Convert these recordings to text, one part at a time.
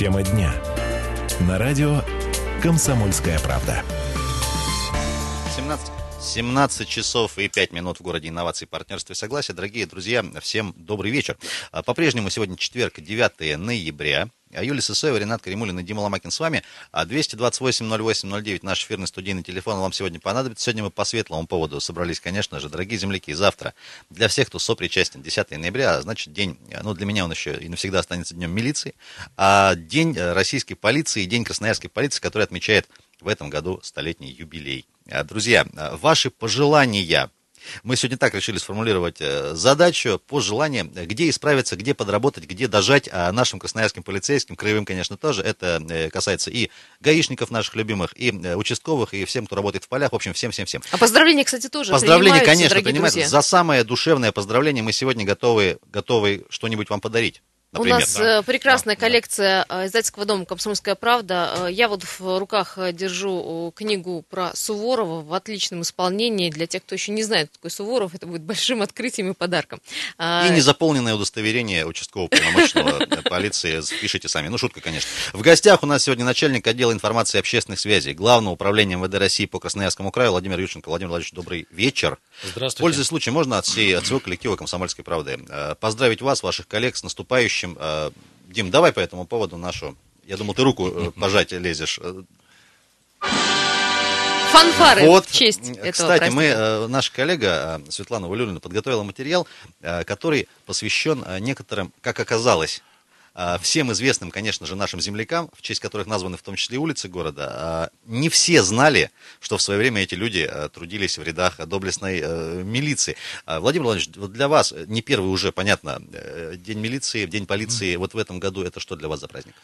Тема дня. На радио «Комсомольская правда». 17, 17 часов и 5 минут в городе инноваций, партнерства и согласия. Дорогие друзья, всем добрый вечер. А, По-прежнему сегодня четверг, 9 ноября. А Юлия Сысоева, Ренат Каримулин и Дима Ломакин с вами. А 228-08-09 наш эфирный студийный телефон вам сегодня понадобится. Сегодня мы по светлому поводу собрались, конечно же, дорогие земляки. Завтра для всех, кто сопричастен, 10 ноября, а значит день, ну для меня он еще и навсегда останется днем милиции, а день э, российской полиции, день красноярской полиции, который отмечает в этом году столетний юбилей. А, Друзья, а, ваши пожелания мы сегодня так решили сформулировать э, задачу по желанию, где исправиться, где подработать, где дожать а нашим красноярским полицейским, краевым, конечно, тоже. Это э, касается и гаишников наших любимых, и э, участковых, и всем, кто работает в полях. В общем, всем-всем-всем. А поздравления, кстати, тоже Поздравления, конечно, принимаются. друзья. За самое душевное поздравление мы сегодня готовы, готовы что-нибудь вам подарить. Например. У нас э, прекрасная Да, да. коллекция э, издательского дома «Комсомольская правда». Э, Я вот в руках держу книгу про Суворова в отличном исполнении. Для тех, кто еще не знает, кто такой Суворов, это будет большим открытием и подарком. А, И незаполненное удостоверение участкового полномочного полиции. Пишите сами. Ну, шутка, конечно. В гостях у нас сегодня начальник отдела информации и общественных связей Главного управления МВД России по Красноярскому краю Владимир Ющенко. Владимир Владимирович, добрый вечер. Здравствуйте. Пользуясь случаем, можно от, всей, от всего коллектива «Комсомольской правды» поздравить вас, ваших коллег с наступающим. Э, Дим, давай по этому поводу нашу... Я думал, ты руку э, пожать лезешь. Э, Фанфары Вот, в честь этого кстати, мы, праздника. э, наша коллега Светлана Валюлина подготовила материал, который посвящен некоторым, как оказалось, всем известным, конечно же, нашим землякам, в честь которых названы в том числе улицы города. Э, Не все знали, что в свое время эти люди э, трудились в рядах доблестной милиции. Владимир Владимирович, вот для вас не первый уже, понятно, э, День милиции, День полиции, вот в этом году это что для вас за праздник?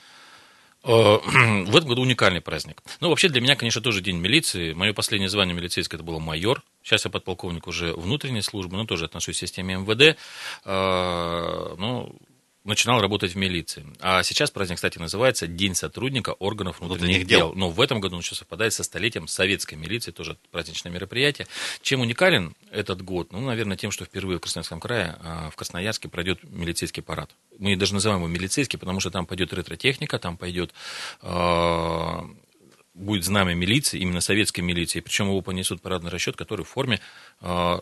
Э, В этом году уникальный праздник. Ну, вообще, для меня, конечно, тоже день милиции. Мое последнее звание милицейское это было майор. Сейчас я подполковник уже внутренней службы, но тоже отношусь к системе МВД. Э, Ну, начинал работать в милиции. А сейчас праздник, кстати, называется День сотрудника органов внутренних Внутренних дел. дел. Но в этом году он еще совпадает со столетием советской милиции, тоже праздничное мероприятие. Чем уникален этот год? Ну, наверное, тем, что впервые в Красноярском крае, а, в Красноярске пройдет милицейский парад. Мы даже называем его милицейский, потому что там пойдет ретро-техника, там пойдет а, будет знамя милиции, именно советской милиции, причем его понесут парадный расчет, который в форме а,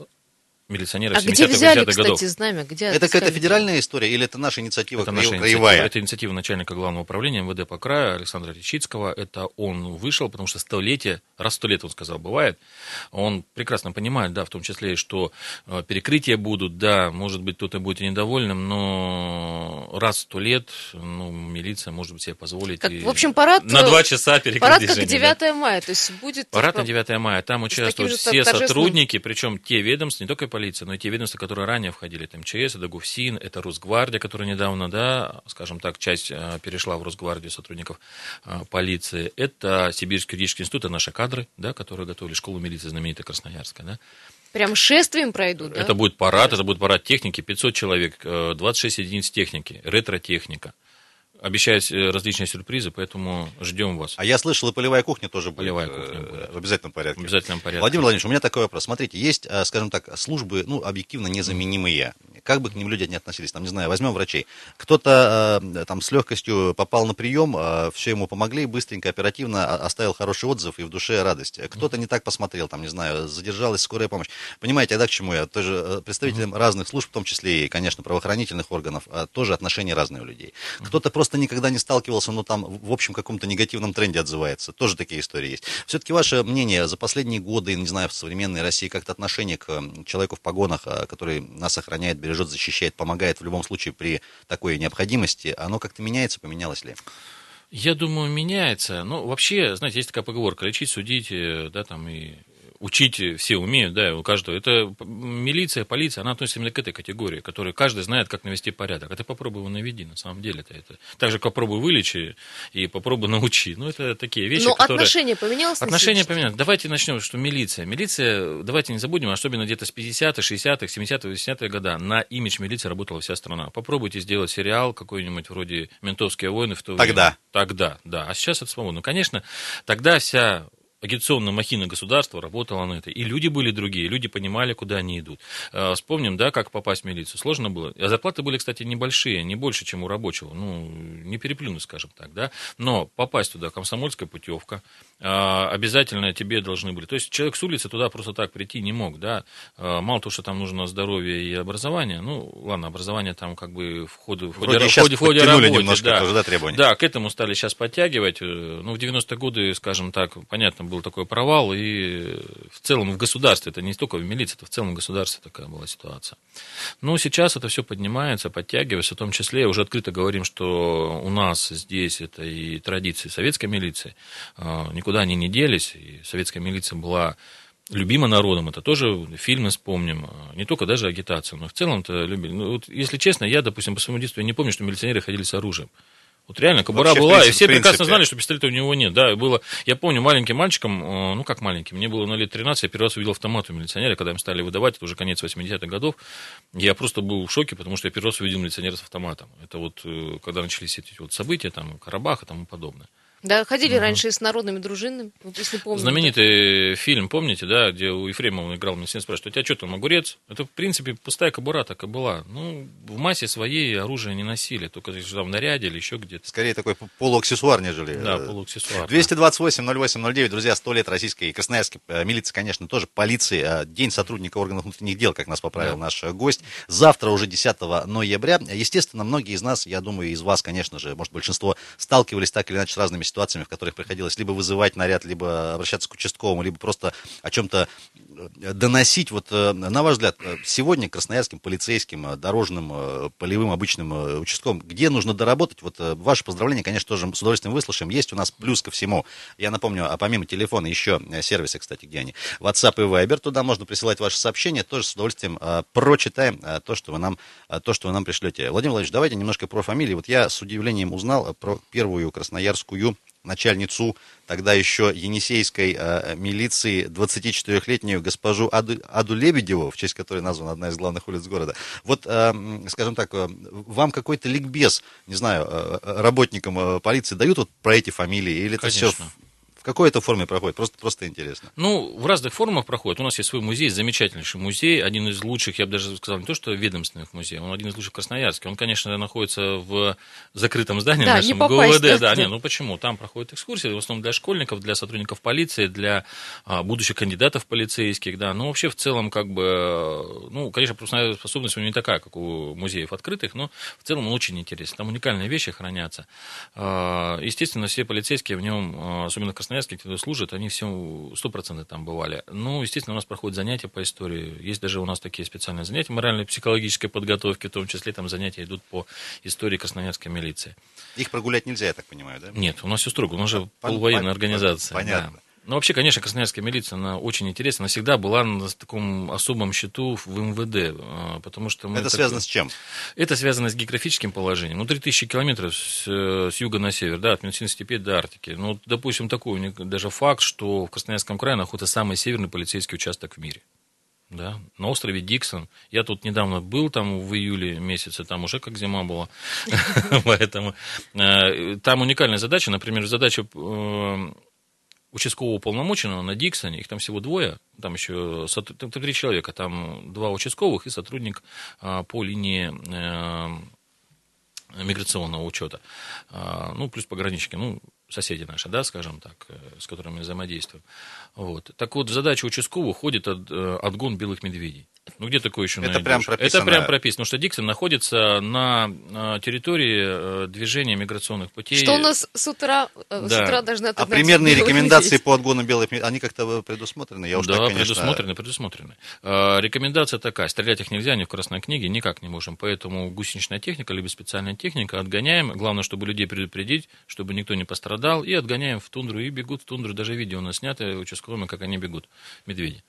милиционеров А где 70-х, взяли, 80-х годов. кстати, знамя? Где Это какая-то федеральная история или это наша инициатива Это наша инициатива. краевая? Это инициатива начальника главного управления МВД по краю Александра Речицкого. Это он вышел, потому что столетие, раз сто лет, он сказал, бывает. Он прекрасно понимает, да, в том числе, что э, перекрытия будут, да, может быть, кто-то будет и недовольным, но раз сто лет, ну, милиция может себе позволить. Как, и в общем, парад, На э, два часа перекрыть Парад как движение, 9 да. мая, то есть будет... Парад на типа, 9 мая. Там участвуют все торжественным- сотрудники, причем те ведомства, не только полиция, но и те ведомства, которые ранее входили. Это МЧС, это ГУФСИН, это Росгвардия, которая недавно, да, скажем так, часть э, перешла в Росгвардию сотрудников э, полиции. Это Сибирский юридический институт, это наши кадры, да, которые готовили школу милиции знаменитая Красноярская, да. Прям шествием пройдут, да? Это будет парад, это будет парад техники, 500 человек, э, 26 единиц техники, ретро-техника. Обещают э, различные сюрпризы, поэтому ждем вас. А я слышал, и полевая кухня тоже будет. Полевая э, кухня будет. В обязательном порядке. В обязательном порядке. Владимир Владимирович, у меня такой вопрос. Смотрите, есть, э, скажем так, службы, ну, объективно незаменимые. Как бы к ним люди не относились, там, не знаю, возьмем врачей. Кто-то там с легкостью попал на прием, все ему помогли, быстренько, оперативно оставил хороший отзыв и в душе радость. Кто-то не так посмотрел, там, не знаю, задержалась скорая помощь. Понимаете, а да, к чему я? Тоже представителям разных служб, в том числе и, конечно, правоохранительных органов, а, тоже отношения разные у людей. Кто-то просто никогда не сталкивался, но там в общем каком-то негативном тренде отзывается. Тоже такие истории есть. Все-таки ваше мнение за последние годы, не знаю, в современной России как-то отношение к человеку в погонах, а, который нас охраняет, бережет, защищает, помогает в любом случае при такой необходимости, оно как-то меняется, поменялось ли? Я думаю, меняется. Ну, вообще, знаете, есть такая поговорка, лечить, судить, э, да, там, и учить все умеют, да, у каждого. Это милиция, полиция, она относится именно к этой категории, которой каждый знает, как навести порядок. А ты попробуй его наведи, на самом деле. Это, это. Так же, как попробуй вылечи и попробуй научи. Ну, это такие вещи, Но которые... отношение поменялось? сегодняшний поменялось. Давайте начнем, что милиция. Милиция, давайте не забудем, особенно где-то с 50-х, 60-х, 70-х, 80-х года на имидж милиции работала вся страна. Попробуйте сделать сериал какой-нибудь вроде «Ментовские войны» в то Тогда. время. Тогда, да. А сейчас это свободно. Конечно, тогда вся агитационная махина государства работала на это. И люди были другие, люди понимали, куда они идут. Э, вспомним, да, как попасть в милицию. Сложно было. А зарплаты были, кстати, небольшие, не больше, чем у рабочего. Ну, не переплюнуть, скажем так, да. Но попасть туда, комсомольская путевка, э, обязательно тебе должны были. То есть человек с улицы туда просто так прийти не мог, да. Э, мало того, что там нужно здоровье и образование, ну, ладно, образование там как бы в ходе, в ходе, в ходе, в ходе работы, немножко да. тоже, да, требования? Да, к этому стали сейчас подтягивать. Ну, в 90-е годы, скажем так, понятно, был такой провал, и в целом в государстве, это не столько в милиции, это в целом в государстве такая была ситуация. Но сейчас это все поднимается, подтягивается, в том числе уже открыто говорим, что у нас здесь это и традиции советской милиции, а, никуда они не делись, и советская милиция была любима народом, это тоже фильмы вспомним, а, не только даже агитацию, но в целом-то любили. Ну, вот, если честно, я, допустим, по своему детству не помню, что милиционеры ходили с оружием. Вот реально, кобура Вообще, была, принцип- и все прекрасно принципе. знали, что пистолета у него нет. Да, было. Я помню маленьким мальчиком, э, ну как маленьким, мне было на лет 13, я первый раз увидел автомат у милиционера, когда им стали выдавать, это уже конец 80-х годов. Я просто был в шоке, потому что я первый раз увидел милиционера с автоматом. Это вот э, когда начались эти вот события, там, Карабах и тому подобное. Да, ходили раньше с народными дружинами, если помните. Знаменитый фильм, помните, да, где у Ефремова играл, мне сын спрашивает, у тебя что там, огурец? Это, в принципе, пустая кобура так и была. Ну, в массе своей оружие не носили, только если там в наряде или еще где-то. Скорее такой полуаксессуар, нежели... Да, э, полуаксессуар. 228-08-09, друзья, сто лет российской и красноярской э, милиции, конечно, тоже полиции. э, День сотрудника органов внутренних дел, как нас поправил Да. наш э, гость. Завтра уже 10 ноября. Естественно, многие из нас, я думаю, из вас, конечно же, может, большинство, сталкивались так или иначе с разными ситуациями, в которых приходилось либо вызывать наряд, либо обращаться к участковому, либо просто о чем-то э, доносить. Вот, э, на ваш взгляд, э, сегодня красноярским полицейским, дорожным, полевым, обычным участковым, где нужно доработать? Вот ваши поздравления, конечно, тоже с удовольствием выслушаем. Есть у нас плюс ко всему. Я напомню, а помимо телефона еще сервисы, кстати, где они? WhatsApp и Viber. Туда можно присылать ваши сообщения. Тоже с удовольствием прочитаем то, что вы нам, то, что вы нам пришлете. Владимир Владимирович, давайте немножко про фамилии. Вот я с удивлением узнал про первую красноярскую начальницу тогда еще Енисейской э, милиции 24-летнюю госпожу Аду, Аду Лебедеву, в честь которой названа одна из главных улиц города. Вот, э, скажем так, э, вам какой-то ликбез, не знаю, э, э, работникам полиции дают вот про эти фамилии? Или это все Конечно. Какой это форме проходит? Просто, просто интересно. Ну, в разных формах проходит. У нас есть свой музей, замечательнейший музей, один из лучших, я бы даже сказал, не то, что ведомственных музеев, он один из лучших в Красноярске. Он, конечно, находится в закрытом здании Да, нашем не попасть, ГУВД. да. Не, ну почему? Там проходят экскурсии, в основном для школьников, для сотрудников полиции, для а, будущих кандидатов полицейских, да. Но вообще в целом, как бы, ну, конечно, пропускная способность у него не такая, как у музеев открытых, но в целом он очень интересен. Там уникальные вещи хранятся. А, Естественно, все полицейские в нем, а, особенно в Красноярске, кто служат, они все стопроцентно там бывали. Ну, естественно, у нас проходят занятия по истории. Есть даже у нас такие специальные занятия морально-психологической подготовки, в том числе там занятия идут по истории красноярской милиции. Их прогулять нельзя, я так понимаю, да? Нет, у нас все строго, у нас же Пон- полувоенная организация. понятно. да. Ну, вообще, конечно, красноярская милиция, она очень интересна. Она всегда была на таком особом счету в МВД, а, потому что мы... Это так- связано с чем? это связано с географическим положением. Ну, 3000 километров с, э, с юга на север, да, от Медицинской степи до Арктики. Ну, допустим, такой даже факт, что в Красноярском крае находится самый северный полицейский участок в мире. Да, на острове Диксон. Я тут недавно был там в июле месяце, там уже как зима была. Поэтому э, там уникальная задача. Например, задача э, участкового уполномоченного на Диксоне, их там всего двое, там еще там три человека, там два участковых и сотрудник а, по линии э, миграционного учета. А, Ну, плюс пограничники, ну, соседи наши, да, скажем так, э, с которыми мы взаимодействуем. Вот. Так вот, в задачу участкового входит э, отгон белых медведей. Ну, где такое еще Это найдешь? прям прописано. Это прям прописано, потому что Диксон находится на э, территории э, движения миграционных путей. Что у нас с утра, э, с Да. утра должны А примерные рекомендации по отгону белых они как-то предусмотрены? Я уж да, так, конечно... предусмотрены, предусмотрены. Рекомендация такая, стрелять их нельзя, ни в красной книге, никак не можем. Поэтому гусеничная техника, либо специальная техника, отгоняем. Главное, чтобы людей предупредить, чтобы никто не пострадал. И отгоняем в тундру, и бегут в тундру. Даже видео у нас снято участковыми, как они бегут, медведи.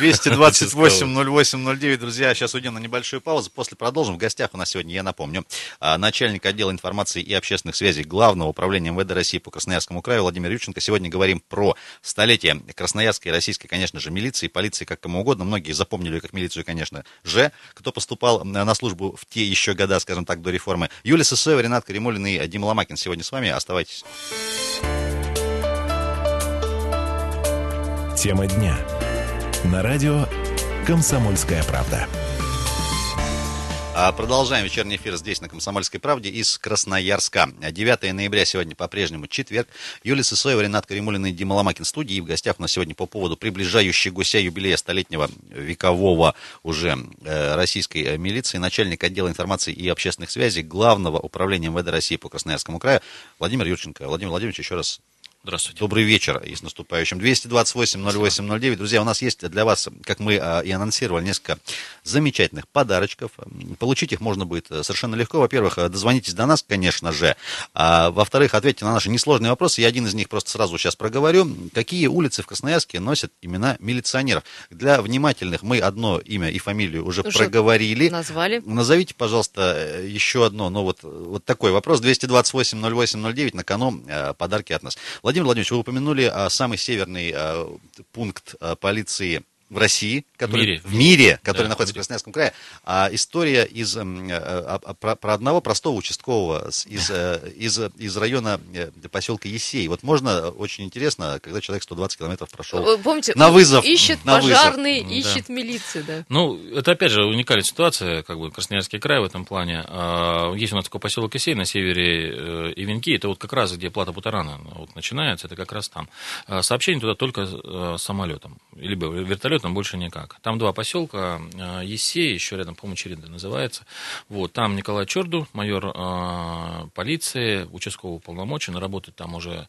228-08-09, друзья, сейчас уйдем на небольшую паузу, после продолжим. В гостях у нас сегодня, я напомню, а, начальник отдела информации и общественных связей Главного управления МВД России по Красноярскому краю Владимир Юченко. Сегодня говорим про столетие красноярской российской, конечно же, милиции, полиции, как кому угодно. Многие запомнили как милицию, конечно же, кто поступал на службу в те еще года, скажем так, до реформы. Юлия Сысоева, Ренат Каримулин и Дима Ломакин сегодня с вами. Оставайтесь. Тема дня. На радио «Комсомольская правда». А Продолжаем вечерний эфир здесь, на Комсомольской правде, из Красноярска. 9 ноября сегодня по-прежнему четверг. Юлия Сысоева, Ренат Каримулин и Дима Ломакин в студии. И в гостях у нас сегодня по поводу приближающегося юбилея столетнего векового уже э, российской э, милиции, начальник отдела информации и общественных связей Главного управления МВД России по Красноярскому краю Владимир Юрченко. Владимир Владимирович, еще раз Здравствуйте. Добрый вечер и с наступающим. 228-08-09. Друзья, у нас есть для вас, как мы а, и анонсировали, несколько замечательных подарочков. Получить их можно будет э, совершенно легко. Во-первых, э, дозвонитесь до нас, конечно же. А, во-вторых, ответьте на наши несложные вопросы. Я один из них просто сразу сейчас проговорю. Какие улицы в Красноярске носят имена милиционеров? Для внимательных мы одно имя и фамилию уже, Уже проговорили. Назвали. Назовите, пожалуйста, э, еще одно, ну вот, вот такой вопрос. 228-08-09 на кону подарки от нас. Владимир Владимирович, вы упомянули а, самый северный а, пункт а, полиции в России, который, мире. в мире, который Да, находится в в. Красноярском крае. А история из, м, э, а, а, про, про одного простого участкового с- из, э, из, из района э, поселка Есей. Вот можно, очень интересно, когда человек 120 километров прошел Вы Помните, на вызов, ищет на вызов. пожарный, Да. ищет милицию, да. Ну, это опять же уникальная ситуация, как бы Красноярский край в этом плане. А, Есть у нас такой поселок Исей на севере э, Ивенки, это вот как раз где плата Бутарана вот начинается, это как раз там. А, Сообщение туда только э, самолетом, либо вертолетом, больше никак. Там два поселка, э, Есей, еще рядом, по-моему, Черенда называется. Вот, там Николай Черду, майор э, полиции, участковый полномочий, работает там уже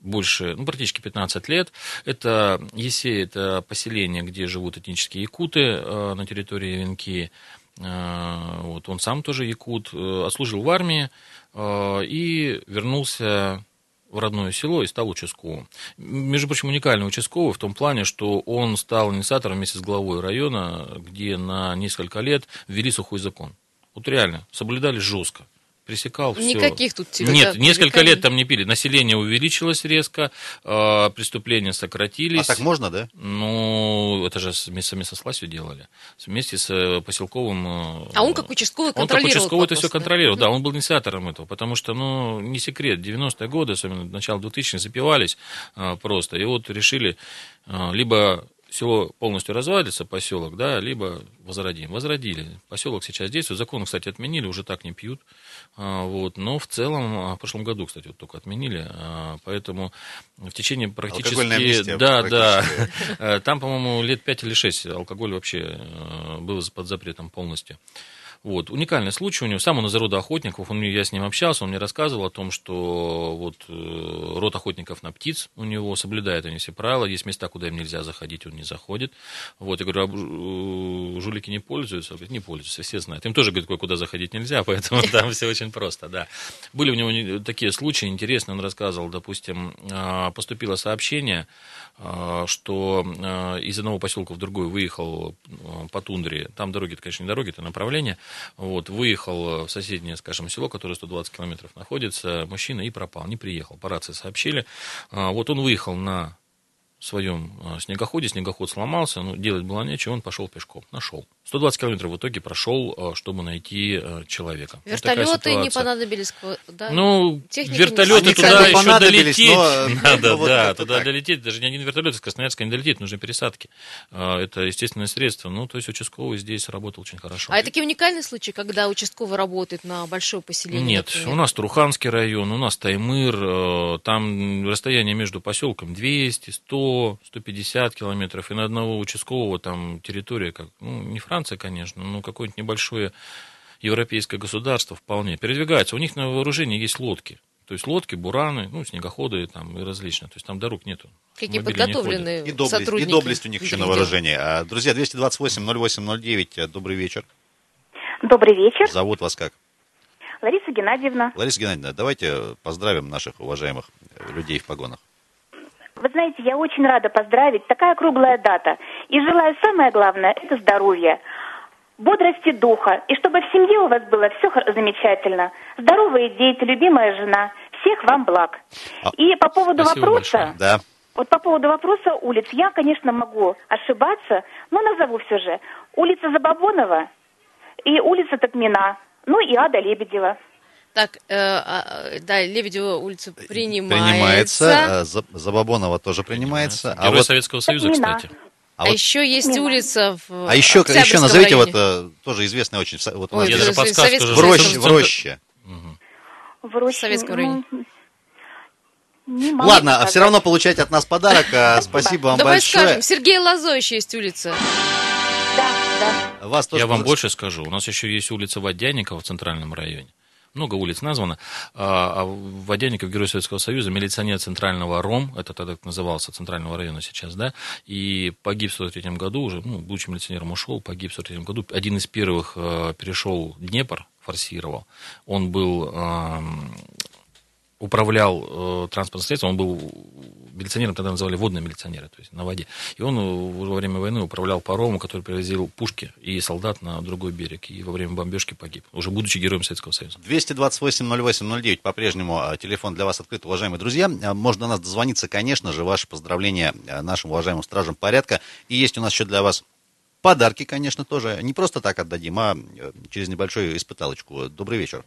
больше, ну, практически 15 лет. Это Есей, это поселение, где живут этнические якуты э, на территории Венки. Э, вот, он сам тоже якут, э, отслужил в армии э, и вернулся в родное село и стал участковым. Между прочим, уникальный участковый в том плане, что он стал инициатором вместе с главой района, где на несколько лет ввели сухой закон. Вот реально, соблюдали жестко. Пресекал все. Никаких тут тебе, Нет, да, несколько лет там не пили. Население увеличилось резко, э, преступления сократились. А так можно, да? Ну, это же вместе со властью делали. Вместе с э, поселковым... э, А он как участковый он как контролировал участковый это вопрос, все да? контролировал, да, он был инициатором этого, потому что, ну, не секрет, 90-е годы, особенно начало 2000-х, запивались а, просто, и вот решили а, либо село полностью развалится, поселок, да, либо возродим. Возродили. Поселок сейчас действует, закон, кстати, отменили, уже так не пьют, а, вот, но в целом, а, в прошлом году, кстати, вот только отменили, а, поэтому в течение практически... Амнистия Да, да, практически. Э, Там, по-моему, лет 5 или 6 алкоголь вообще был под запретом полностью. Вот. Уникальный случай у него. Сам он из рода охотников. Он, я с ним общался, он мне рассказывал о том, что вот э, род охотников на птиц у него, соблюдают они все правила. Есть места, куда им нельзя заходить, он не заходит. Вот. Я говорю, а э, жулики не пользуются? Говорит, не пользуются, все знают. Им тоже, говорит, кое-куда заходить нельзя, поэтому там все очень просто, да. Были у него не- такие случаи интересные. Он рассказывал, допустим, а, поступило сообщение, а, что а, из одного поселка в другой выехал по тундре, там дороги, это, конечно, не дороги, это направление, вот, выехал в соседнее, скажем, село, которое 120 километров находится, мужчина и пропал, не приехал, по рации сообщили. А, Вот он выехал на своем а, снегоходе, снегоход сломался, ну, делать было нечего, он пошел пешком, нашел. 120 километров в итоге прошел, а, чтобы найти а, человека. Вот Вертолеты не ситуация. понадобились, да? Ну, Техника не вертолеты Они, туда еще долететь. но, Надо, ну, вот да, туда так. долететь. Даже ни один вертолет из Красноярска не долетит, нужны пересадки. Это естественное средство. Ну, то есть участковый здесь работал очень хорошо. А это такие уникальные случаи, когда участковый работает на большое поселение? Нет, например? у нас Турханский район, у нас Таймыр, там расстояние между поселком 200, 100, 150 километров, и на одного участкового там территория, как, ну, не Франция, конечно, но какое-нибудь небольшое европейское государство вполне передвигается. У них на вооружении есть лодки. То есть лодки, бураны, ну, снегоходы там и различные. То есть там дорог нету. Какие Автомобили не подготовленные И доблесть, и сотрудники. доблесть у них еще на вооружении. А, Друзья, 228-08-09, добрый вечер. Добрый вечер, Зовут вас как? Лариса Геннадьевна. Лариса Геннадьевна, давайте поздравим наших уважаемых э, людей в погонах. Вы знаете, я очень рада поздравить. Такая круглая дата. И желаю самое главное – это здоровье, бодрости духа. И чтобы в семье у вас было все замечательно. Здоровые дети, любимая жена. Всех вам благ. А- И по поводу Спасибо вопроса, большое. Да. вот по поводу вопроса улиц, я, конечно, могу ошибаться, но назову все же. Улица Забабонова и улица Токмина, ну и Ада Лебедева. Так, э, а, да, Лебедева улица принимается. Принимается. э, За- Забабонова тоже принимается. А Герой вот Советского Союза, кстати. А, а вот- еще есть Мимо. улица в А еще, еще назовите вот районе. э, тоже известная очень, в вот у Ой, Я здесь же подсказку Советский уже в роще, Союз. в роще. В Роще, Советском районе. ну, не могу Ладно, а сказать. все равно получаете от нас подарок. а, Спасибо вам Давай большое. скажем, Сергей Лазо еще есть улица. Да, да. Вас тоже Я вам больше скажу. У нас еще есть улица Водяникова в центральном районе. Много улиц названо. А а Водяников, Герой Советского Союза, милиционер центрального РОМ, это тогда назывался, центрального района сейчас, да, и погиб в 43 году уже, ну, будучи милиционером, ушел, погиб в 43 году. Один из первых э, перешел Днепр, форсировал. Он был эм, управлял э, транспортным средством, он был милиционером, тогда называли водные милиционеры, то есть на воде. И он э, во время войны управлял паромом, который привозил пушки и солдат на другой берег. И во время бомбежки погиб, уже будучи героем Советского Союза. 228-08-09, по-прежнему а, телефон для вас открыт, уважаемые друзья. А, Можно до нас дозвониться, конечно же, ваши поздравления а, нашим уважаемым стражам порядка. И есть у нас еще для вас подарки, конечно, тоже. Не просто так отдадим, а э, через небольшую испыталочку. Добрый вечер.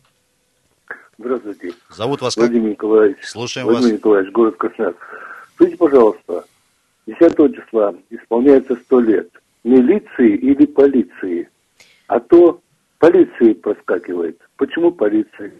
Здравствуйте, Зовут вас как? Владимир Николаевич. Слушаем Владимир вас. Николаевич, город Красноярск. Скажите, пожалуйста, 10 числа исполняется 100 лет. Милиции или полиции? А то полиции проскакивает. Почему полиции?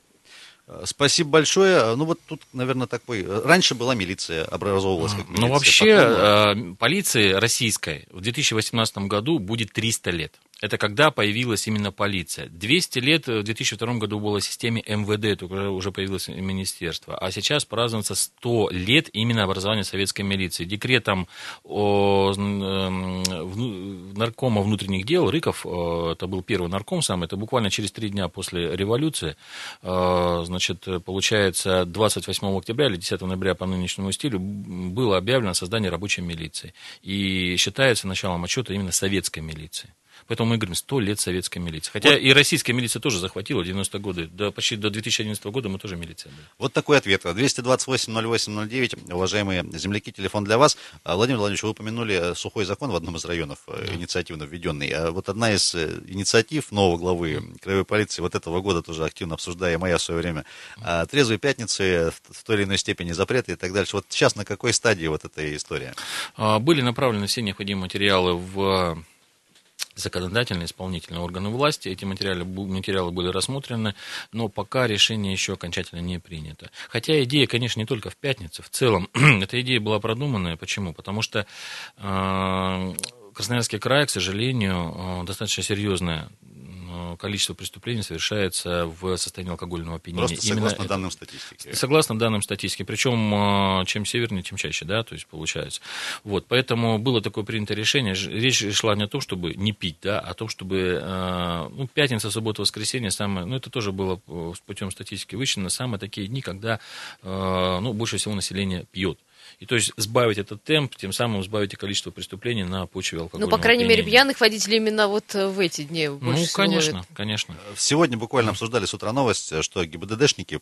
Э, Спасибо большое. Э, Ну вот тут, наверное, такой... э, Раньше была милиция, образовывалась как милиция. Но вообще потом, э, полиции российской в 2018 году будет 300 лет. Это когда появилась именно полиция. 200 лет в 2002 году было системе МВД, только уже, появилось министерство. А сейчас празднуется 100 лет именно образования советской милиции. Декретом о, эм, вну- наркома внутренних дел Рыков, э, это был первый нарком сам, это буквально через три дня после революции, э, значит, получается, 28 октября или 10 ноября по нынешнему стилю было объявлено создание рабочей милиции. И считается началом отчета именно советской милиции. Поэтому мы говорим 100 лет советской милиции. Хотя и российская милиция тоже захватила в 90-е годы. До, почти до 2011 года мы тоже милиция были. Вот такой ответ. 228-08-09. Уважаемые земляки, телефон для вас. А, Владимир Владимирович, вы упомянули э, сухой закон в одном из районов, э, инициативно введенный. А Вот одна из э, инициатив нового главы краевой полиции вот этого года, тоже активно обсуждаемая в свое время, а, трезвые пятницы, в той или иной степени запреты и так дальше. Вот сейчас на какой стадии вот эта история? Были направлены все необходимые материалы в законодательные исполнительные органы власти. Эти материалы, материалы были рассмотрены, но пока решение еще окончательно не принято. Хотя идея, конечно, не только в пятницу, в целом эта идея была продуманная. Почему? Потому что э, Красноярский край, к сожалению, э, достаточно серьезное э, количество преступлений совершается в состоянии алкогольного опьянения. Просто Именно согласно это- данным статистики. Согласно данным статистики, причем э, чем севернее, тем чаще, да, то есть получается. Вот, поэтому было такое принято решение, речь шла не о том, чтобы не пить, да, а о том, чтобы, ну, пятница, суббота, воскресенье, самое, ну, это тоже было путем статистики вычислено, самые такие дни, когда, ну, больше всего население пьет. И то есть сбавить этот темп, тем самым сбавить и количество преступлений на почве Ну, алкогольного по крайней мере, пьяных водителей именно вот э, в эти дни больше Ну, всего конечно, ловят. конечно. Сегодня буквально обсуждали с утра новость, что ГИБДДшники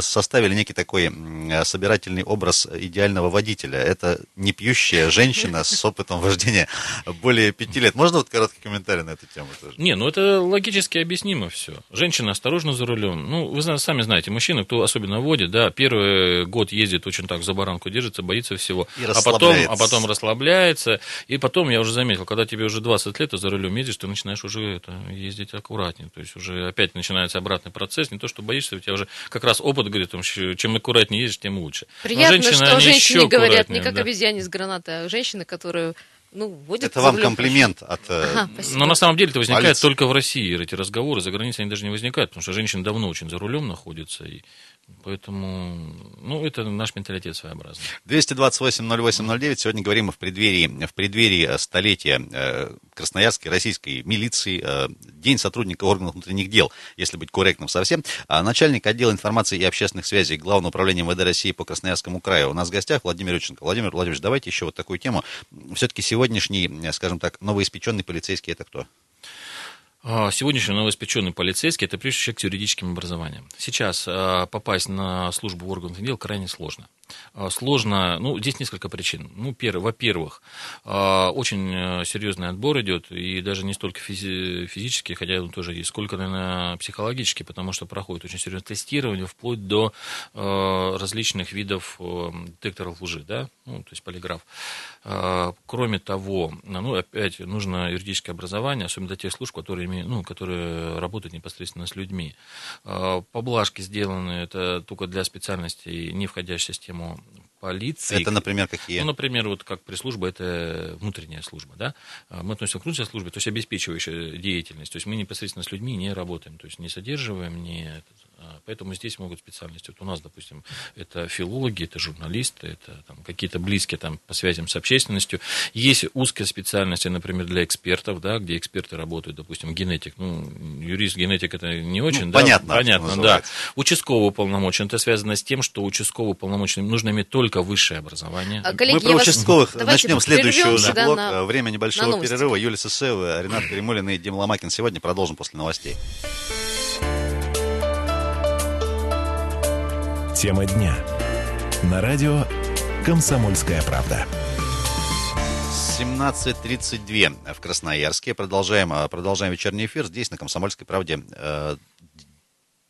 составили некий такой собирательный образ идеального водителя. Это не пьющая женщина с опытом вождения более пяти лет. Можно вот короткий комментарий на эту тему тоже? Не, ну это логически объяснимо все. Женщина осторожно за рулем. Ну, вы сами знаете, мужчина, кто особенно водит, да, первый год ездит очень так за баранку держится, боится всего. И а потом, а потом расслабляется. И потом, я уже заметил, когда тебе уже 20 лет, ты за рулем едешь, ты начинаешь уже это, ездить аккуратнее. То есть уже опять начинается обратный процесс. Не то, что боишься, у тебя уже как раз опыт говорит, чем аккуратнее едешь, тем лучше. Но Приятно, женщины, что они женщины говорят не как да. обезьяне с гранатой, а женщины, которые, ну, водят Это вам комплимент от... э, Ага, спасибо. Но на самом деле это возникает Полиция. только в России, эти разговоры. За границей они даже не возникают, потому что женщины давно очень за рулем находятся. И поэтому, ну, это наш менталитет своеобразный. 228-08-09. Сегодня говорим в преддверии, в преддверии столетия э, Красноярской российской милиции, э, День сотрудника органов внутренних дел, если быть корректным совсем. А начальник отдела информации и общественных связей Главного управления МВД России по Красноярскому краю. У нас в гостях Владимир Юченко. Владимир Владимирович, давайте еще вот такую тему. Все-таки сегодняшний, э, скажем так, новоиспеченный полицейский это кто? А, сегодняшний новоиспеченный полицейский – это прежде всего человек с юридическим образованием. Сейчас а, попасть на службу в органах дел крайне сложно. А, сложно, ну, здесь несколько причин. Ну, первое, во-первых, очень э, серьезный отбор идет, и даже не столько физи- физический, хотя он тоже есть, сколько, наверное, психологический, потому что проходит очень серьезное тестирование, вплоть до различных видов э, детекторов лжи, да, ну, то есть полиграф. Кроме того, ну, опять нужно юридическое образование, особенно для тех служб, которые ну, которые работают непосредственно с людьми. А, поблажки сделаны это только для специальностей, не входящих в систему полиции. Это, например, какие? Ну, например, вот как пресс-служба, это внутренняя служба, да. А, мы относимся к внутренней службе, то есть обеспечивающая деятельность. То есть мы непосредственно с людьми не работаем, то есть не содерживаем, не поэтому здесь могут специальности. Вот у нас, допустим, это филологи, это журналисты, это там, какие-то близкие там, по связям с общественностью. Есть узкие специальности, например, для экспертов, да, где эксперты работают, допустим, генетик. Ну, юрист, генетик это не ну, очень, ну, да? Понятно. Понятно, да. Участковый уполномочен. Это связано с тем, что участковый уполномочен нужно иметь только высшее образование. А, коллеги, Мы про участковых вас... начнем следующий уже блок. На... Время небольшого перерыва. Юлия Сысеева, Ренат Перемулин и Дима Ломакин. Сегодня продолжим после новостей. Тема дня. На радио «Комсомольская правда». 17.32 в Красноярске. Продолжаем, э, продолжаем вечерний эфир здесь, на «Комсомольской правде».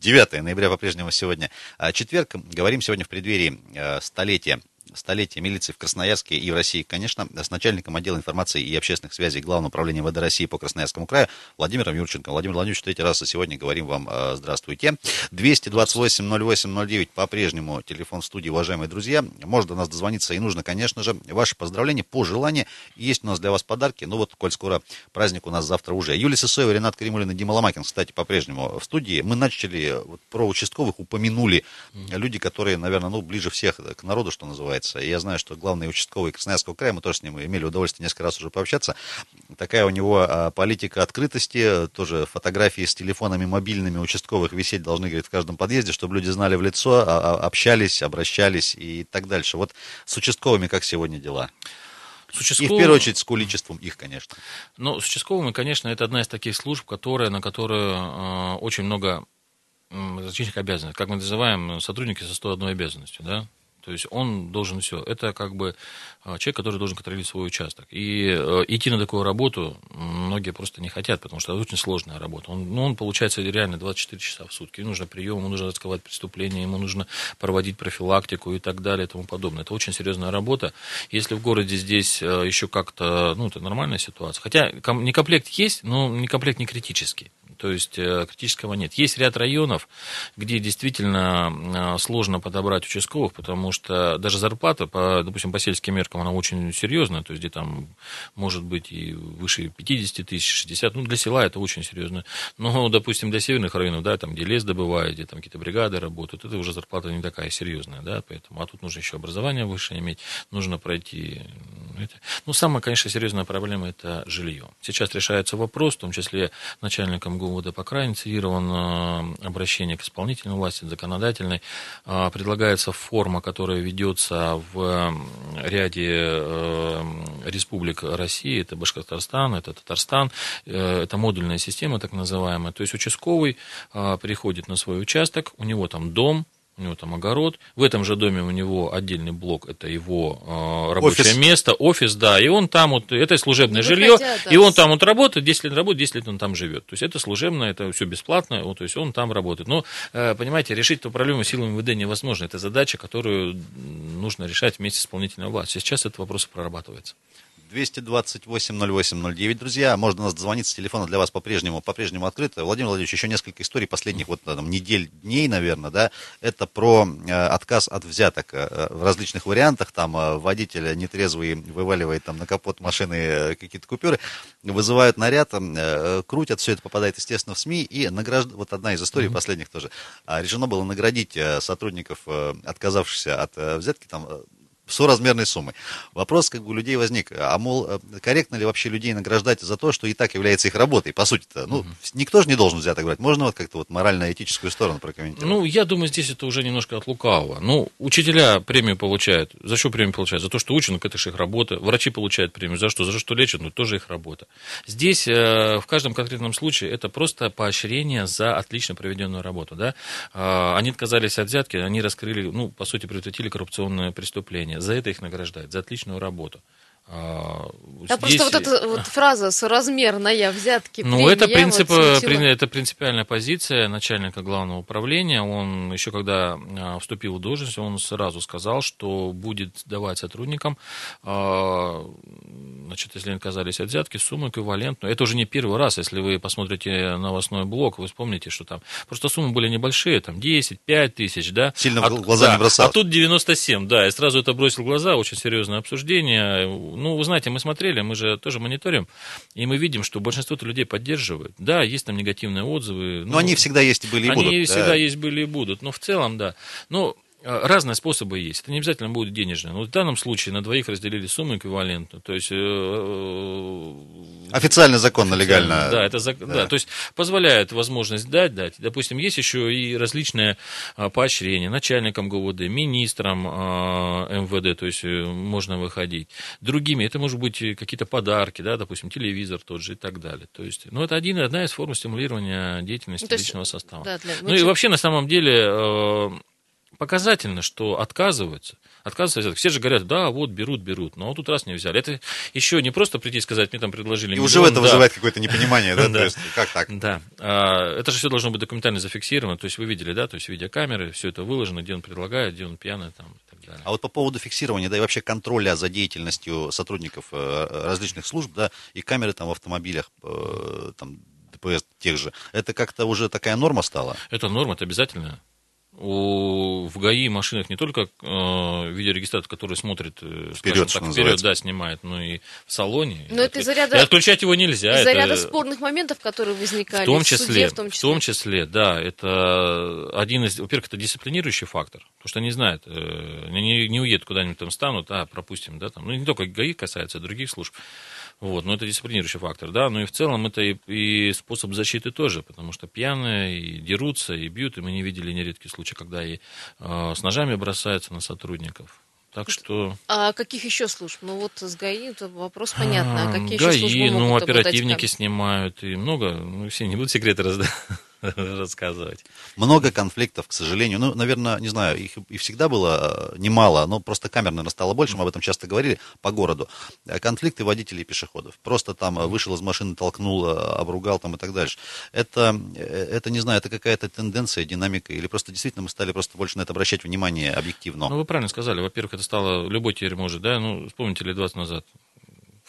9 э, ноября по-прежнему сегодня э, четверг. Говорим сегодня в преддверии столетия столетия милиции в Красноярске и в России, конечно, с начальником отдела информации и общественных связей Главного управления ВД России по Красноярскому краю Владимиром Юрченко. Владимир Владимирович, третий раз сегодня говорим вам э, здравствуйте. 228-08-09 по-прежнему телефон в студии, уважаемые друзья. Можно до нас дозвониться и нужно, конечно же, ваши поздравления, пожелания. Есть у нас для вас подарки. Ну вот, коль скоро праздник у нас завтра уже. Юлия Сысоева, Ренат Каримулин и Дима Ломакин, кстати, по-прежнему в студии. Мы начали вот, про участковых, упомянули люди, которые, наверное, ну, ближе всех к народу, что называется называется. я знаю, что главный участковый Красноярского края, мы тоже с ним имели удовольствие несколько раз уже пообщаться. Такая у него а, политика открытости, тоже фотографии с телефонами мобильными участковых висеть должны, говорит, в каждом подъезде, чтобы люди знали в лицо, а, а, общались, обращались и так дальше. Вот с участковыми как сегодня дела? С участковым... И в первую очередь с количеством их, конечно. Ну, с участковыми, конечно, это одна из таких служб, которая, на которую э, очень много различных обязанностей. Как мы называем, сотрудники со 101 обязанностью, да? То есть он должен все. Это как бы а, человек, который должен контролировать свой участок. И э, идти на такую работу многие просто не хотят, потому что это очень сложная работа. Он, ну, он получается реально 24 часа в сутки. Ему нужно прием, ему нужно раскрывать преступления, ему нужно проводить профилактику и так далее и тому подобное. Это очень серьезная работа. Если в городе здесь э, еще как-то, ну, это нормальная ситуация. Хотя некомплект есть, но некомплект не критический то есть э, критического нет. Есть ряд районов, где действительно сложно подобрать участковых, потому что даже зарплата, по, допустим, по сельским меркам, она очень серьезная, то есть где там может быть и выше 50 тысяч, 60, ну для села это очень серьезно. Но, допустим, для северных районов, да, там где лес добывают, где там какие-то бригады работают, это уже зарплата не такая серьезная, да, поэтому, а тут нужно еще образование выше иметь, нужно пройти. Это. Ну, самая, конечно, серьезная проблема это жилье. Сейчас решается вопрос, в том числе начальником ГУ УВД инициировано обращение к исполнительной власти, законодательной. А, предлагается форма, которая ведется в ряде э, республик России. Это Башкортостан, это Татарстан. Э, это модульная система, так называемая. То есть участковый приходит на свой участок, у него там дом, у него там огород, в этом же доме у него отдельный блок, это его э, рабочее офис. место, офис, да, и он там вот, это служебное жилье, хотят, да. и он там вот работает, 10 лет работает, 10 лет он там живет. То есть это служебное, это все бесплатно, вот, то есть он там работает. Но, э, понимаете, решить эту проблему силами МВД невозможно. Это задача, которую нужно решать вместе с исполнительной властью. Сейчас этот вопрос прорабатывается. 228-08-09, друзья. Можно нас дозвониться, телефона для вас по-прежнему, по-прежнему открыто. Владимир Владимирович, еще несколько историй последних вот там, недель, дней, наверное, да, это про э, отказ от взяток э, в различных вариантах. Там э, водитель нетрезвый вываливает там на капот машины э, какие-то купюры, вызывают наряд, э, крутят, все это попадает, естественно, в СМИ, и награжд... вот одна из историй mm-hmm. последних тоже. А, решено было наградить э, сотрудников, э, отказавшихся от э, взятки, там соразмерной суммой. Вопрос как бы у людей возник, а мол, э, корректно ли вообще людей награждать за то, что и так является их работой, по сути-то? Ну, никто же не должен взяток брать. Можно вот как-то вот морально-этическую сторону прокомментировать? Ну, я думаю, здесь это уже немножко от лукавого. Ну, учителя премию получают. За что премию получают? За то, что учат, ну, это же их работа. Врачи получают премию. За что? За то, что лечат, ну, тоже их работа. Здесь э, в каждом конкретном случае это просто поощрение за отлично проведенную работу. Да? Э, они отказались от взятки, они раскрыли, ну, по сути, предотвратили коррупционное преступление. За это их награждают, за отличную работу. А, Да здесь- просто вот эта вот фраза «соразмерная взятки ну, это, премия» принцип, вот смутила. при- это принципиальная позиция начальника главного управления. Он еще когда а, вступил в должность, он сразу сказал, что будет давать сотрудникам, а, значит, если они отказались от взятки, сумму эквивалентную. Это уже не первый раз, если вы посмотрите новостной блок, вы вспомните, что там просто суммы были небольшие, там 10, 5 тысяч, да. Сильно а, в глаза да, не бросалось. А тут 97, да, и сразу это бросил в глаза, очень серьезное обсуждение. Ну, вы знаете, мы смотрели, мы же тоже мониторим, и мы видим, что большинство людей поддерживают. Да, есть там негативные отзывы. Но они всегда есть были и они будут. да. всегда есть были и будут, но в целом, да. Но э, разные способы есть. Это не обязательно будут денежные. Но в данном случае на двоих разделили сумму эквивалентную. То есть... Официально, законно, легально. Да, это зак- да. Да. то есть позволяет возможность дать, дать. Допустим, есть еще и различные а, поощрения начальникам ГУВД, министрам а, МВД, то есть э, можно выходить. Другими, это может быть какие-то подарки, да, допустим, телевизор тот же и так далее. То есть, ну, это один, одна из форм стимулирования деятельности Ну, есть, личного состава. да, для- Ну и вообще, на самом деле, э, показательно, что отказываются. Отказываются. Все же говорят, да, вот берут, берут. Но вот тут раз не взяли. Это еще не просто прийти и сказать, мне там предложили И уже миллион, это да. вызывает какое-то непонимание, да? То есть, как так? Да. А, Это же все должно быть документально зафиксировано. То есть вы видели, да, то есть видеокамеры, все это выложено, где он предлагает, где он пьяный там и так далее. А вот по поводу фиксирования, да, и вообще контроля за деятельностью сотрудников э, различных служб, да, и камеры там в автомобилях, э, там, ДПС тех же, это как-то уже такая норма стала? Это норма, это обязательно. У, в ГАИ машинах не только э, видеорегистратор, который смотрит, э, Вперед, скажем так, вперед, да, снимает, но и в салоне. Но И это из-за ряда- и отключать его нельзя. Из-за это- ряда спорных моментов, которые возникали В том в числе, суде, в том числе. в том числе, да, это один из, во-первых, это дисциплинирующий фактор, потому что они знают, э, не, не уедут куда-нибудь там станут, а пропустим, да, там, ну не только ГАИ касается, а других служб, вот, но это дисциплинирующий фактор, да, ну и в целом это и, и способ защиты тоже, потому что пьяные и дерутся, и бьют, и мы не видели нередкие случаи, когда и э, с ножами бросаются на сотрудников. Так что... А каких еще служб? Ну вот с ГАИ это вопрос понятно. А какие ГАИ, еще службы ну, могут обладать оперативники снимают, и много, ну, все не будут секреты разда- рассказывать. Много конфликтов, к сожалению. Ну, наверное, не знаю, их и всегда было э, немало, но просто камер, наверное, стало больше, мы об этом часто говорили, по городу. Э, Конфликты водителей и пешеходов. Просто там э, вышел из машины, толкнул, обругал там и так дальше. Это, это не знаю, это какая-то тенденция, динамика, или просто действительно мы стали просто больше на это обращать внимание объективно. Ну, вы правильно сказали. Во-первых, это стало любой теперь может, да, ну, вспомните лет 20 назад.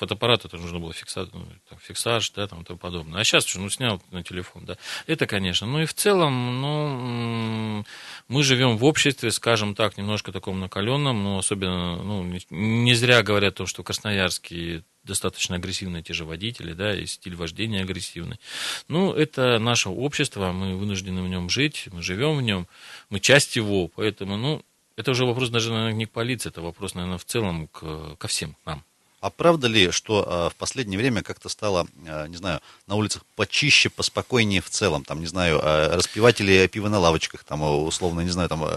Фотоаппарат, это нужно было фикса... ну, там, фиксаж, да, там и тому подобное. А сейчас что, ну, снял на телефон, да. Это, конечно. Ну, и в целом, ну, мы живем в обществе, скажем так, немножко таком накаленном, но особенно, ну, не- зря говорят то, что в Красноярске достаточно агрессивные те же водители, да, и стиль вождения агрессивный. Ну, это наше общество, мы вынуждены в нем жить, мы живем в нем, мы часть его, поэтому, ну, это уже вопрос даже, наверное, не к полиции, это вопрос, наверное, в целом к, ко всем нам. А правда ли, что э, в последнее время как-то стало, э, не знаю, на улицах почище, поспокойнее в целом? Там, не знаю, э, распиватели пива на лавочках, там, условно, не знаю, там, э,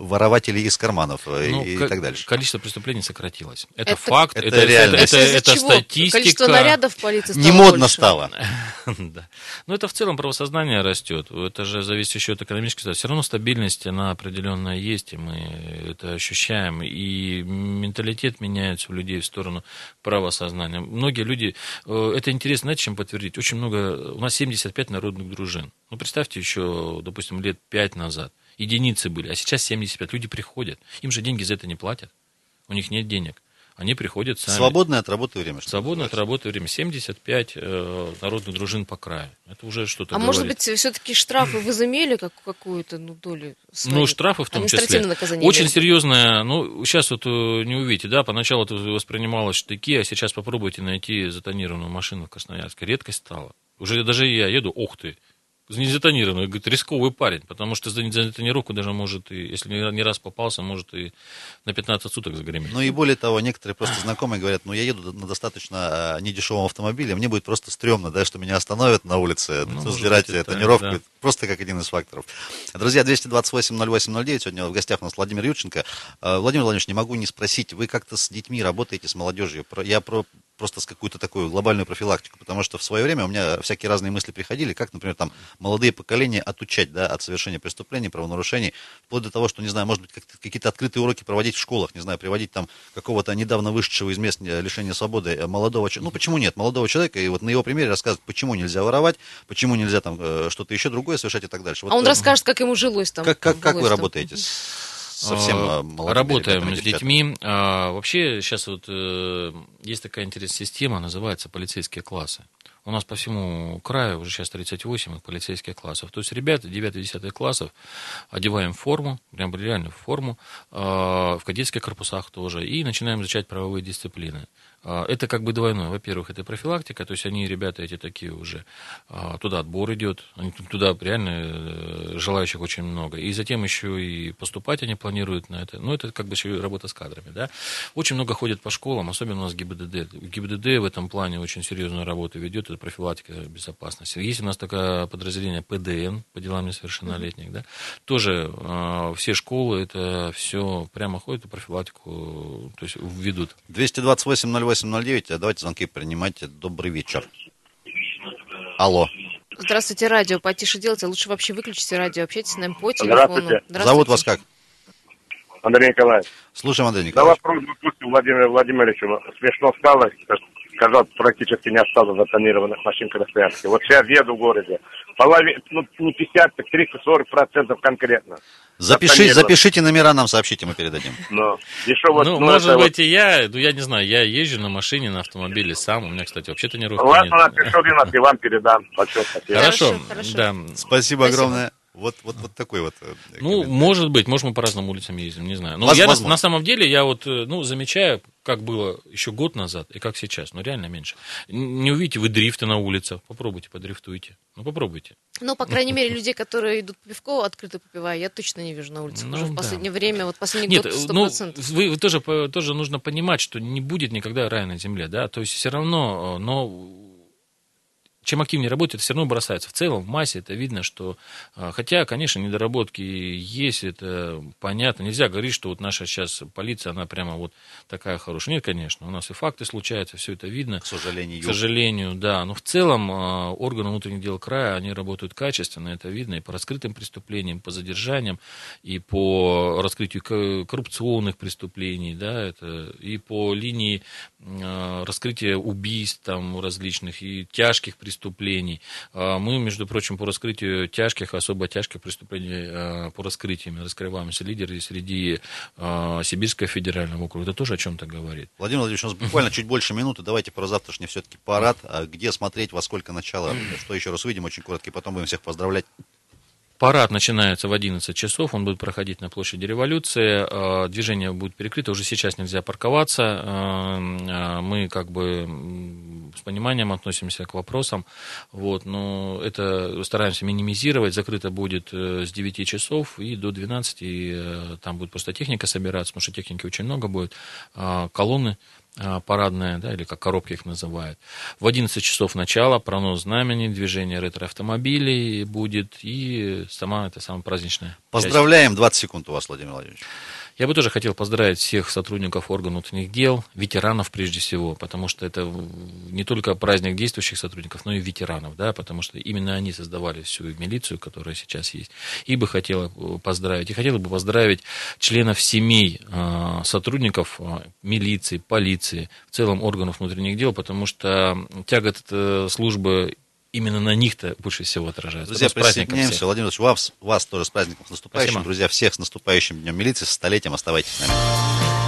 ворователи из карманов э, Ну, и, ко- так дальше. Количество преступлений сократилось. Это, Это- факт, это это, это, реально. это, Это это статистика. Количество нарядов в полиции стало Не модно больше. стало. Да. Но это в целом правосознание растет. Это же зависит еще от экономической ситуации. Все равно стабильность, она определенная есть, и мы это ощущаем. И менталитет меняется у людей в сторону правосознания. Многие люди, э, это интересно, знаете, чем подтвердить? Очень много, у нас 75 народных дружин. Ну, представьте, еще, допустим, лет 5 назад единицы были, а сейчас 75. Люди приходят. Им же деньги за это не платят. У них нет денег. Они приходят сами. Свободное от работы время. что Свободное от называется. работы время. 75 э, народных дружин по краю. Это уже что-то А говорит. может быть, все-таки штрафы возымели как, какую-то ну, долю свою? Ну, штрафы в том числе. Наказание. Очень серьезное, ну, сейчас вот э, не увидите, да, поначалу это воспринималось штыки, а сейчас попробуйте найти затонированную машину в Красноярске. Редкость стала. Уже даже я еду, ух ты, незатонированный, говорит, рисковый парень, потому что за незатонировку даже может, и, если не раз попался, может и на 15 суток загреметь. Ну и более того, некоторые просто знакомые говорят, ну я еду на достаточно а, недешевом автомобиле, мне будет просто стрёмно, да, что меня остановят на улице, ну, сбирать быть, тонировку, да. просто как один из факторов. Друзья, 228-08-09, сегодня в гостях у нас Владимир Юченко. А, Владимир Владимирович, не могу не спросить, вы как-то с детьми работаете, с молодежью? Я про просто с какую-то такую глобальную профилактику, потому что в свое время у меня всякие разные мысли приходили, как, например, там молодые поколения отучать, да, от совершения преступлений, правонарушений, вплоть до того, что, не знаю, может быть, какие-то открытые уроки проводить в школах, не знаю, приводить там какого-то недавно вышедшего из мест лишения свободы э, молодого человека, ну, почему нет, молодого человека, и вот на его примере рассказывать, почему нельзя воровать, почему нельзя там э, что-то еще другое совершать и так дальше. Вот, а он э, расскажет, как ему жилось там. Как, как, как вы работаете совсем а, молодыми Работаем с детьми. А, вообще сейчас вот э, есть такая интересная система, называется полицейские классы. У нас по всему краю уже сейчас 38 полицейских классов. То есть ребята 9-10 классов одеваем форму, прям реально форму, э, в кадетских корпусах тоже, и начинаем изучать правовые дисциплины. А, это как бы двойное. Во-первых, это профилактика, то есть они, ребята эти такие уже, а, туда отбор идет, туда реально э, желающих очень много. И затем еще и поступать они планируют на это. Ну, это как бы еще работа с кадрами, да. Очень много ходят по школам, особенно у нас ГИБДД. ГИБДД в этом плане очень серьезную работу ведет, это профилактика безопасности. Есть у нас такое подразделение ПДН, по делам несовершеннолетних, да. Тоже э, все школы, это все прямо ходят и профилактику, то есть ведут. 228 809. Давайте звонки принимайте. Добрый вечер. Алло. Здравствуйте, радио. Потише делайте. Лучше вообще выключите радио. Общайтесь с нами по телефону. Здравствуйте. Здравствуйте. Зовут вас как? Андрей Николаевич. Слушаем, Андрей Николаевич. Да вопрос, допустим, Владимир Владимировичу смешно стало, сказал, практически не осталось затонированных машин Красноярске. Вот сейчас еду в городе. Половина, ну, не 50, так 30-40 процентов конкретно. Запиши, запишите номера, нам сообщите, мы передадим. Но, еще вот, ну, ну, может быть, вот... и я, ну, я не знаю, я езжу на машине, на автомобиле сам, у меня, кстати, вообще тренировки Ладно, нет. напишу, Ринат, и вам передам. Большое спасибо. Хорошо, хорошо. Да. Спасибо, спасибо огромное. Вот, вот, вот такой вот. Э, ну, может быть, может, мы по разным улицам ездим, не знаю. Но я на, на самом деле, я вот, э, ну, замечаю, как было еще год назад и как сейчас, ну, реально меньше. Не увидите вы дрифты на улицах, попробуйте, подрифтуйте. Ну, попробуйте. Ну, по крайней мере, людей, которые идут по пивко, открыто попивая, я точно не вижу на улице. Ну, Уже в последнее время, вот последний Нет, год 100%. Ну, вы, вы тоже, тоже нужно понимать, что не будет никогда рая на земле, да, то есть все равно, э, но чем активнее работает, все равно бросается. В целом, в массе это видно, что, а, хотя, конечно, недоработки есть, это понятно. Нельзя говорить, что вот наша сейчас полиция, она прямо вот такая хорошая. Нет, конечно, у нас и факты случаются, все это видно. К сожалению. К сожалению, да. Но в целом а, органы внутренних дел края, они работают качественно, это видно и по раскрытым преступлениям, по задержаниям, и по раскрытию коррупционных преступлений, да, это и по линии а, раскрытия убийств там различных и тяжких преступлений преступлений. А мы, между прочим, по раскрытию тяжких, особо тяжких преступлений, а, по раскрытиям раскрываемся лидеры среди а, Сибирского федерального округа. Это тоже о чем-то говорит. Владимир Владимирович, у нас буквально чуть больше минуты. Давайте про завтрашний все-таки парад. Где смотреть, во сколько начало, что еще раз увидим, очень коротко, и потом будем всех поздравлять. Парад начинается в 11 часов, он будет проходить на площади революции, движение будет перекрыто, уже сейчас нельзя парковаться, мы как бы пониманием относимся к вопросам, вот, но это стараемся минимизировать, закрыто будет э, с 9 часов и до 12, и э, там будет просто техника собираться, потому что техники очень много будет, колонны а, парадная, да, или как коробки их называют. В 11 часов начала пронос знамени, движение ретро-автомобилей будет и сама это самая праздничная Поздравляем, часть. 20 секунд у вас, Владимир Владимирович. Я бы тоже хотел поздравить всех сотрудников органов внутренних дел, ветеранов прежде всего, потому что это не только праздник действующих сотрудников, но и ветеранов, да, потому что именно они создавали всю милицию, которая сейчас есть. И бы хотела поздравить, и хотела бы поздравить членов семей а, сотрудников а, милиции, полиции, в целом органов внутренних дел, потому что тягот э, службы именно на них-то больше всего отражается. Друзья, присоединяемся. Владимир Ильич, вас, вас тоже с праздником с наступающим. Спасибо. Друзья, всех с наступающим Днем милиции, с столетием. Оставайтесь с нами.